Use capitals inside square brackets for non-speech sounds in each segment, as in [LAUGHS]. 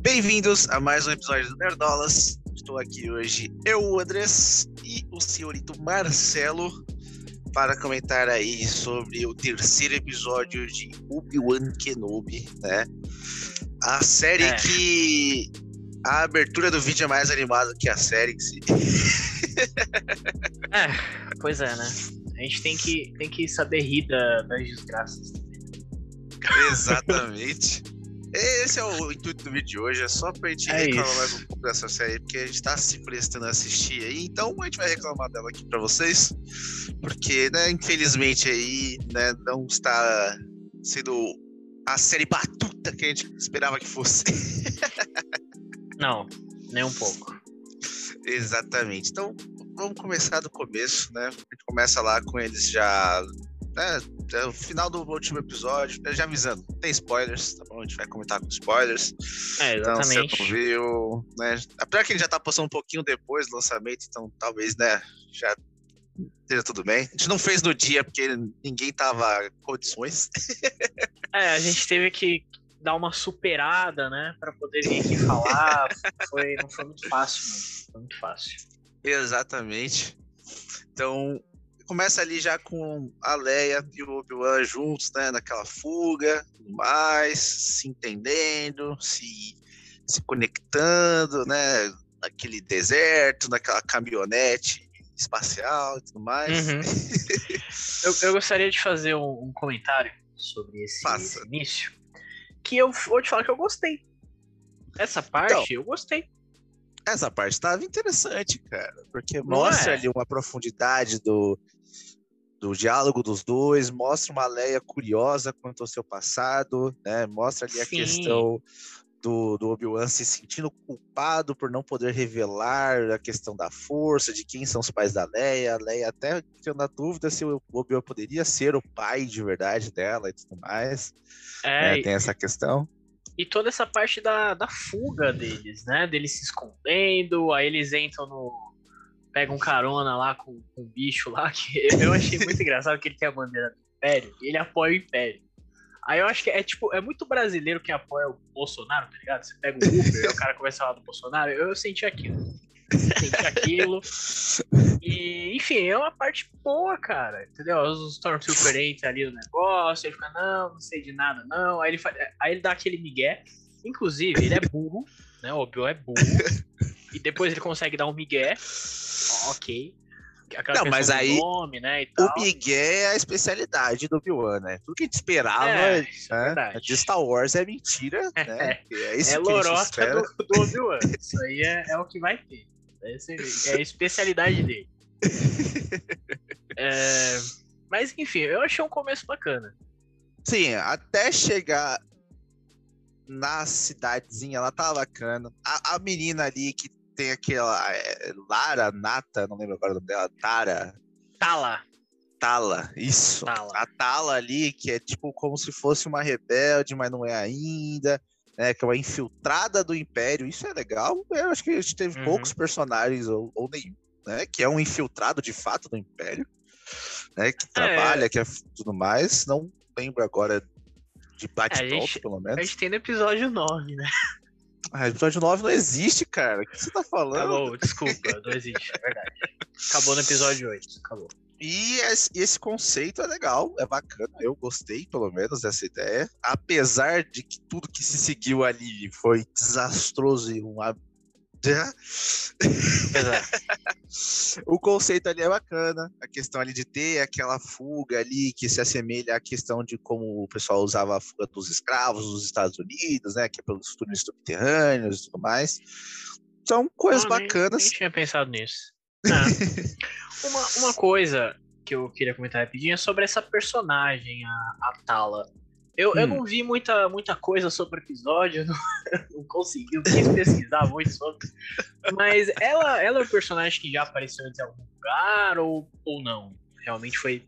Bem-vindos a mais um episódio do Nerdolas. Estou aqui hoje, eu, o Andrés e o senhorito Marcelo, para comentar aí sobre o terceiro episódio de Obi-Wan Kenobi, né? A série É. que a abertura do vídeo é mais animada que a série em si. [LAUGHS] É, pois é, né? A gente tem que, tem que saber rir da- das desgraças. Exatamente. Esse é o intuito do vídeo de hoje, é só pra gente É reclamar isso. mais um pouco dessa série, porque a gente tá se prestando a assistir aí, então a gente vai reclamar dela aqui pra vocês, porque, né, infelizmente aí, né, não está sendo a série batuta que a gente esperava que fosse. [LAUGHS] Não, nem um pouco. Exatamente. Então, vamos começar do começo, né? A gente começa lá com eles já. Né, é o final do último episódio, já avisando, tem spoilers, tá? A gente vai comentar com spoilers. É, Então, exatamente. você não viu, né? Apesar que ele já tá postando um pouquinho depois do lançamento, então talvez, né, já esteja tudo bem. A gente não fez no dia porque ninguém tava com condições. [LAUGHS] É, a gente teve que dar uma superada, né? Pra poder vir aqui falar. Foi, não foi muito fácil, não. Foi muito fácil. Exatamente. Então, começa ali já com a Leia e o Obi-Wan juntos, né, naquela fuga, tudo mais, se entendendo, se, se conectando, né, naquele deserto, naquela caminhonete espacial e tudo mais. Uhum. [LAUGHS] Eu, eu gostaria de fazer um, um comentário sobre esse, esse início. Que eu vou te falar que eu gostei. Essa parte Então, eu gostei. Essa parte estava interessante, cara, porque mostra é? ali uma profundidade do, do diálogo dos dois, mostra uma Leia curiosa quanto ao seu passado, né? Mostra ali a Sim. questão do, do Obi-Wan se sentindo culpado por não poder revelar a questão da força, de quem são os pais da Leia. A Leia até tendo na dúvida se o Obi-Wan poderia ser o pai de verdade dela e tudo mais. É, né? Tem essa questão. E toda essa parte da, da fuga deles, né? Deles se escondendo, aí eles entram no. Pegam carona lá com, com o bicho lá, que [LAUGHS] eu achei muito engraçado que ele tem a bandeira do Império e ele apoia o Império. Aí eu acho que é tipo, é muito brasileiro que apoia o Bolsonaro, tá ligado? Você pega o Uber [LAUGHS] e o cara começa a falar do Bolsonaro, eu, eu senti aquilo. Senti aquilo. E, enfim, é uma parte boa, cara. Entendeu? Os Stormtrooper entram ali no negócio, ele fica, não, não sei de nada, não. Aí ele, aí ele dá aquele migué. Inclusive, ele é burro, né? O Obi-Wan é burro. [LAUGHS] e depois ele consegue dar um migué. Ok. Aquela Não, mas aí nome, né? O Miguel é a especialidade do Obi-Wan, né? Tudo que a gente esperava É, é né, verdade. de Star Wars é mentira, [LAUGHS] né? É isso É que a gente lorota do, do Obi-Wan. [LAUGHS] Isso aí é, é o que vai ter. Esse é a especialidade dele. [LAUGHS] É, mas enfim, eu achei um começo bacana. Sim, até chegar na cidadezinha, ela tá bacana. A, a menina ali que tem aquela é, Lara, Nata, não lembro agora o nome dela, Tara, lá. Tala, isso. Tala. A Tala ali, que é tipo como se fosse uma rebelde, mas não é ainda, né? Que é uma infiltrada do Império. Isso é legal. Eu acho que a gente teve Uhum. poucos personagens, ou, ou nenhum, né? Que é um infiltrado de fato do Império, né? Que trabalha, que é tudo mais. Não lembro agora de É, a gente- pelo A menos. gente tem no episódio 9, né? Ah, episódio 9 não existe, cara. O que você tá falando? Acabou, desculpa, não existe, é verdade. Acabou no episódio 8, acabou. E esse, conceito é legal, é bacana. Eu gostei, pelo menos, dessa ideia. Apesar de que tudo que se seguiu ali foi desastroso e uma. Exato. [LAUGHS] o conceito ali é bacana. A questão ali de ter aquela fuga ali que se assemelha à questão de como o pessoal usava a fuga dos escravos nos Estados Unidos, né? Que é pelos túneis subterrâneos e tudo mais. São coisas Não, nem- bacanas. Nem tinha pensado nisso. Ah, [LAUGHS] uma, uma coisa que eu queria comentar rapidinho é sobre essa personagem, a, a Tala. Eu, eu Hum. não vi muita, muita coisa sobre o episódio, eu [LAUGHS] não, não consegui, não quis pesquisar muito sobre. Mas ela, ela é um personagem que já apareceu em algum lugar ou, ou não? Realmente foi.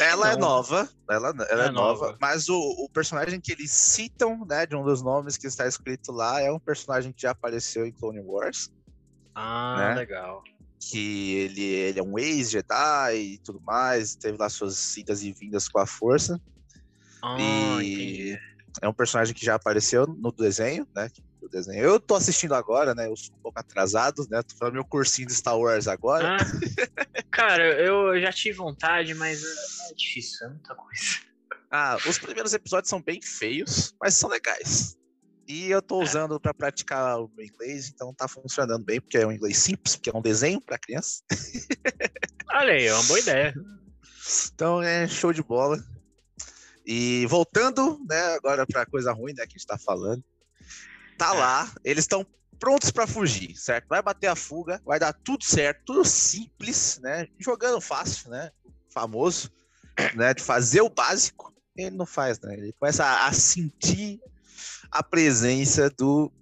Ela é Não. nova, ela, ela é, É nova, nova. mas o, o personagem que eles citam, né, de um dos nomes que está escrito lá, é um personagem que já apareceu em Clone Wars, Ah, Né? legal. que ele, ele é um ex-Jedi e tudo mais, teve lá suas idas e vindas com a força, Ah, e entendi. é um personagem que já apareceu no desenho, né, do desenho. Eu tô assistindo agora, né? Eu sou um pouco atrasado, né? Tô fazendo meu cursinho de Star Wars agora. Ah, [LAUGHS] cara, eu já tive vontade, mas é difícil, é muita coisa. Ah, os primeiros episódios são bem feios, mas são legais. E eu tô É. usando pra praticar o meu inglês, então tá funcionando bem, porque é um inglês simples, porque é um desenho pra criança. Olha aí, é uma boa ideia. [LAUGHS] Então é show de bola. E voltando, né, agora pra coisa ruim, né, que a gente tá falando. Tá lá, eles estão prontos pra fugir, certo? Vai bater a fuga, vai dar tudo certo, tudo simples, né? Jogando fácil, né? Famoso, né, de fazer o básico. Ele não faz, né? Ele começa a, a sentir a presença do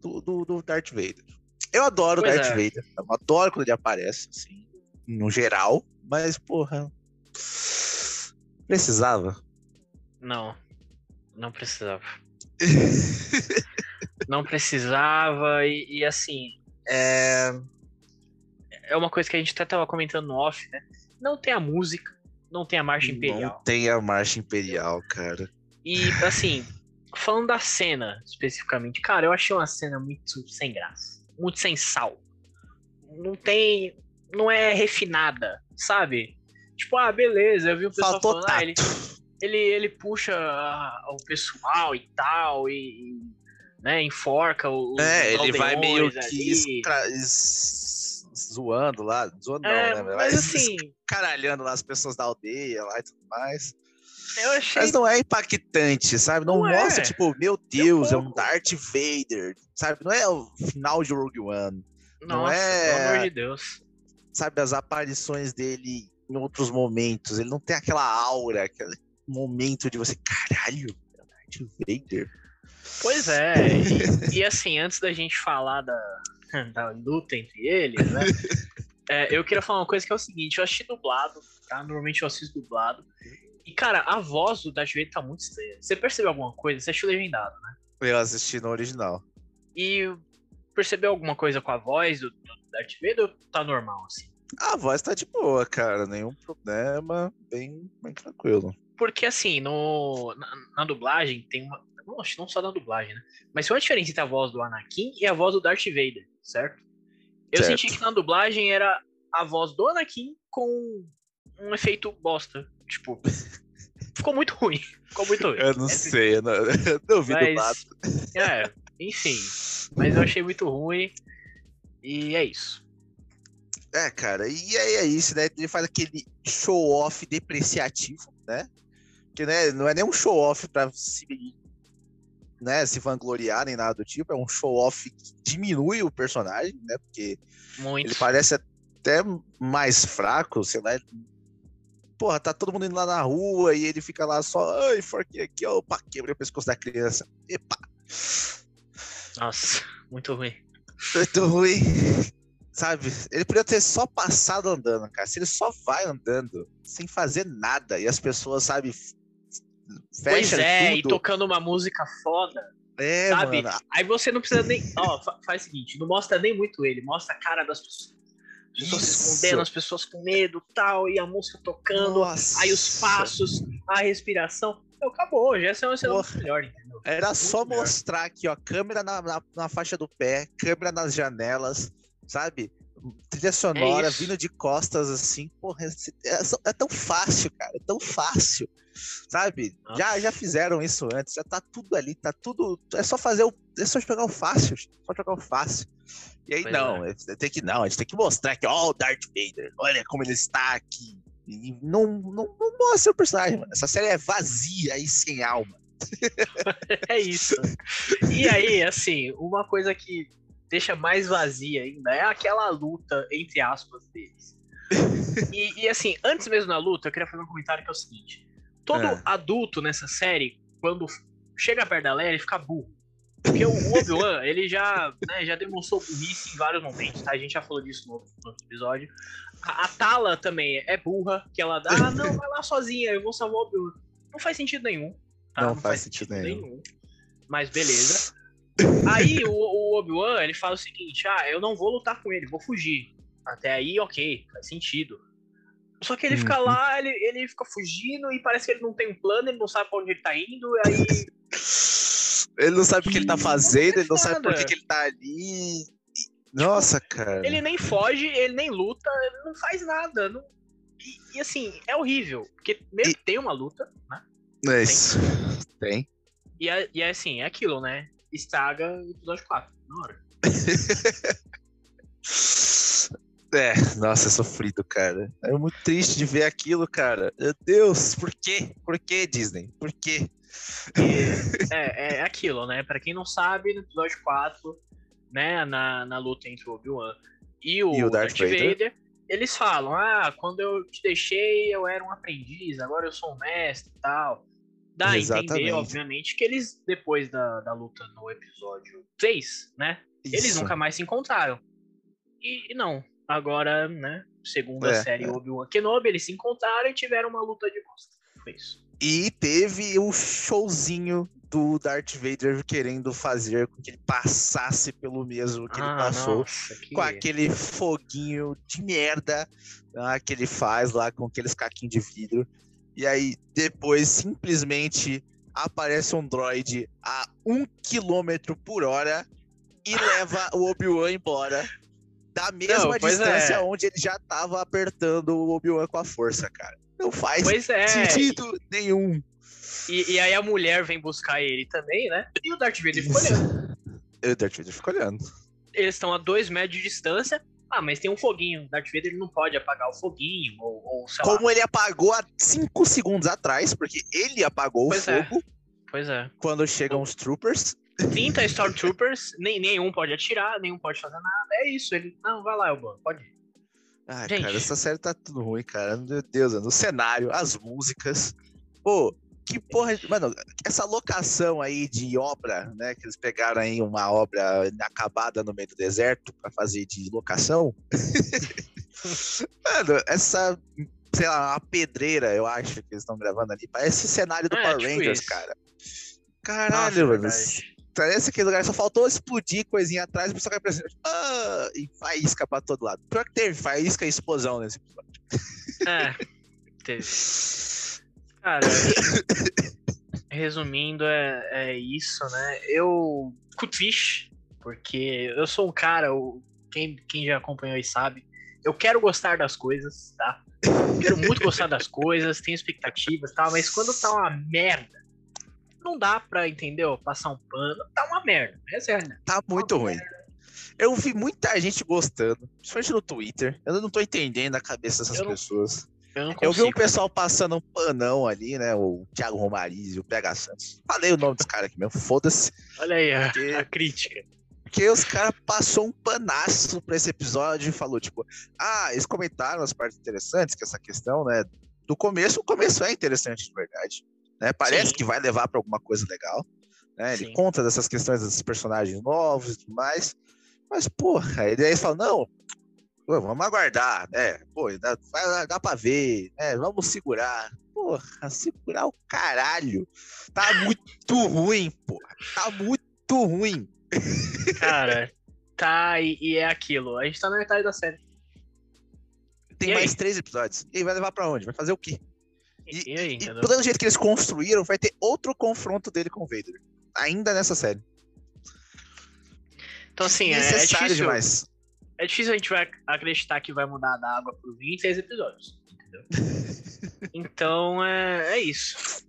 do, do, do Darth Vader. Eu adoro o Pois Darth é. Vader, eu adoro quando ele aparece, assim, no geral, mas, porra, precisava. Não, não precisava. [LAUGHS] Não precisava e, e, assim, é... é uma coisa que a gente até tava comentando no off, né? Não tem a música, não tem a marcha imperial. Não tem a marcha imperial, cara. E, assim, falando da cena especificamente, cara, eu achei uma cena muito sem graça. Muito sem sal. Não tem. Não é refinada, sabe? Tipo, ah, beleza, eu vi o pessoal Faltou falando, ah, ele. Ele, ele puxa o pessoal e tal, e. e, né, enforca o. os É, ele vai meio que zoando lá, zoando É, não, né? mas assim, caralhando lá as pessoas da aldeia lá e tudo mais. eu achei. Mas não é impactante, sabe? Não, Não é. mostra, tipo, meu Deus, é um. Darth Vader, sabe? Não é o final de Rogue One, não Nossa, é- pelo amor de Deus. sabe? As aparições dele em outros momentos, ele não tem aquela aura, aquele momento de você, caralho, Darth Vader. Pois é, e, e assim, antes da gente falar da, da luta entre eles, né? [LAUGHS] é, eu queria falar uma coisa que é o seguinte, eu assisti dublado, tá? Normalmente eu assisto dublado. E, cara, a voz do Darth Vader tá muito estranha. Você percebeu alguma coisa? Você assistiu legendado, né? Eu assisti no original. E percebeu alguma coisa com a voz do, do Darth Vader ou tá normal, assim? A voz tá de boa, cara, nenhum problema, bem, bem tranquilo. Porque, assim, no, na, na dublagem tem uma... Que não só na dublagem, né? Mas tem uma diferença entre a voz do Anakin e a voz do Darth Vader, certo? Eu Certo. senti que na dublagem era a voz do Anakin com um efeito bosta. Tipo, ficou muito ruim. Ficou muito ruim. Eu não É, sei, eu não, eu não vi dublado. mas, é, enfim. Mas eu achei muito ruim. E é isso. É, cara, e aí é isso, né? Ele faz aquele show-off depreciativo, né? Que né, não é nem um show-off pra se, né, se vangloriar nem nada do tipo, é um show-off que diminui o personagem, né? Porque Muito. ele parece até mais fraco, sei lá. Porra, tá todo mundo indo lá na rua e ele fica lá só, ai, forquei aqui, ó, opa, quebrei o pescoço da criança. Epa, Nossa, muito ruim. muito ruim. Sabe? Ele podia ter só passado andando, cara. Se ele só vai andando, sem fazer nada, e as pessoas, sabe, f- Pois é, e tudo. tocando uma música foda, É, sabe? mano. Aí você não precisa nem. Ó, fa- faz o seguinte, não mostra nem muito ele, mostra a cara das pessoas. As pessoas se escondendo, as pessoas com medo tal, e a música tocando, Nossa. aí os passos, a respiração. Meu, acabou, já é muito melhor, entendeu? Era só melhor. mostrar aqui, ó, câmera na, na, na faixa do pé, câmera nas janelas, sabe? Trilha sonora isso. vindo de costas, assim, porra, é, só- é tão fácil, cara, é tão fácil, sabe? Já, já fizeram isso antes, já tá tudo ali, tá tudo. É só fazer o. É só jogar o fácil, só jogar o fácil. E aí, Pois não, é, tem que não, a gente tem que mostrar que, ó, o Darth Vader, olha como ele está aqui. E não, não, não mostra o personagem, mano. Essa série é vazia e sem alma. [LAUGHS] É isso. E aí, assim, uma coisa que deixa mais vazia ainda é aquela luta, entre aspas, deles. [LAUGHS] E, e, assim, antes mesmo da luta, eu queria fazer um comentário que é o seguinte: todo É. adulto nessa série, quando chega perto da Leia, ele fica burro. Porque o [LAUGHS] Obi-Wan, ele já, né, já demonstrou burrice em vários momentos, tá? A gente já falou disso no outro, episódio. A, a Tala também é burra, que ela dá, ah, não, vai lá sozinha, eu vou salvar o Obi-Wan. Não faz sentido nenhum. tá? Não faz sentido nenhum. Mas beleza. Aí o, o Obi-Wan, ele fala o seguinte, ah, eu não vou lutar com ele, vou fugir. Até aí, ok, faz sentido. Só que ele fica Uhum. lá, ele, ele fica fugindo e parece que ele não tem um plano, ele não sabe pra onde ele tá indo, e aí [LAUGHS] Ele não sabe o que ele tá Não fazendo, ele não sabe por que, ele tá ali. Nossa, cara. Ele nem foge, ele nem luta, ele não faz nada. não- E, e, assim, é horrível. Porque mesmo E- que tem uma luta, né? É isso. Tem. E é, e é assim, é aquilo, né? Estraga o episódio 4, na hora. [LAUGHS] É, nossa, é sofrido, cara. É muito triste de ver aquilo, cara. Meu Deus, por quê? Por quê, Disney? Por quê? E é, é aquilo, né? Pra quem não sabe, no episódio 4, né, na, na luta entre o Obi-Wan e o, E o Darth Darth, Vader. Vader, eles falam: Ah, quando eu te deixei, eu era um aprendiz, agora eu sou um mestre e tal. Dá a entender, Exatamente. obviamente, que eles, depois da, da luta no episódio 3, né? Eles Isso. nunca mais se encontraram. E, e não. Agora, né? Segundo a É, série é. Obi-Wan Kenobi, eles se encontraram e tiveram uma luta de bosta. Foi isso. E teve o showzinho do Darth Vader querendo fazer com que ele passasse pelo mesmo que ele passou. Ah, nossa, que... Com aquele foguinho de merda ah, que ele faz lá com aqueles caquinhos de vidro. E aí, depois, simplesmente aparece um droid a um quilômetro por hora e leva o Obi-Wan embora. Da mesma Não, distância é. onde ele já tava apertando o Obi-Wan com a força, cara. Não faz é. sentido nenhum. E, e aí a mulher vem buscar ele também, né? E o Darth Vader fica olhando. E o Darth Vader fica olhando. Eles estão a dois metros de distância. Ah, mas tem um foguinho. Darth Vader ele não pode apagar o foguinho, ou, ou sei lá. Como ele apagou há 5 segundos atrás, porque ele apagou Pois o é. fogo Pois é. quando chegam os troopers. 30 [LAUGHS] Stormtroopers, nem, nenhum pode atirar, nenhum pode fazer nada. É isso. Ele. Não, vai lá, Elban, pode ir. Ah, Gente. cara, essa série tá tudo ruim, cara. Meu Deus, o cenário, as músicas. Pô, que porra. Mano, essa locação aí de obra, né? Que eles pegaram aí uma obra inacabada no meio do deserto pra fazer de locação. [LAUGHS] Mano, essa. Sei lá, uma pedreira, eu acho que eles estão gravando ali. Parece cenário do É, Power tipo Rangers, isso. cara. Nossa, Caralho, é mano. Parece aquele lugar só faltou explodir coisinha atrás, o pessoal cai pra cima. Ah, e faísca pra todo lado. Pior que teve faísca e explosão nesse episódio. É. Teve. [LAUGHS] Cara, resumindo, é, é isso, né? Eu fico triste, porque eu sou um cara, quem, quem já acompanhou aí sabe, eu quero gostar das coisas, tá? Eu quero muito gostar das coisas, tenho expectativas e tal, mas quando tá uma merda, não dá pra, entendeu? Passar um pano, tá uma merda. Essa é a. Tá muito ruim. Eu vi muita gente gostando, principalmente no Twitter. Eu não tô entendendo a cabeça dessas Eu pessoas. Eu Eu vi um consigo. pessoal passando um panão ali, né? O Thiago Romariz e o PH Santos. Falei o nome dos caras aqui mesmo, foda-se. Olha aí a, Porque- a crítica. Porque os caras passou um panaço pra esse episódio e falou, tipo, ah, eles comentaram as partes interessantes, que essa questão, né? Do começo, o começo é interessante de verdade. Né? Parece Sim. que vai levar pra alguma coisa legal. Né? Ele Sim. conta dessas questões dos personagens novos e tudo mais. Mas, porra, aí eles falam, não, vamos aguardar, né? Pô, dá, dá pra ver, né? Vamos segurar. Porra, segurar o caralho. Tá muito ruim, porra. Tá muito ruim. Cara, [LAUGHS] tá, e, e é aquilo. A gente tá na metade da série. Tem E mais aí? três episódios. E vai levar pra onde? Vai fazer o quê? E, e aí, E do jeito que eles construíram, vai ter outro confronto dele com o Vader. Ainda nessa série. Então, assim, é, é difícil. demais. É difícil a gente vai acreditar que vai mudar da água em seis episódios. Entendeu? [LAUGHS] então, é, é isso.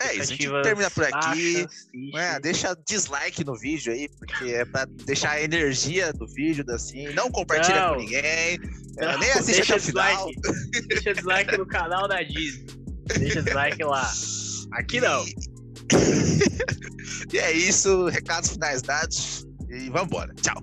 É isso, a gente termina por aqui. É, deixa dislike no vídeo aí, porque é pra deixar a energia do vídeo assim. Não compartilha Não. com ninguém. é, Não, nem assiste deixa até o final. dislike. Deixa dislike no canal da Disney. Deixa dislike lá. Aqui não. [LAUGHS] E é isso, recados finais dados. E vambora. Tchau.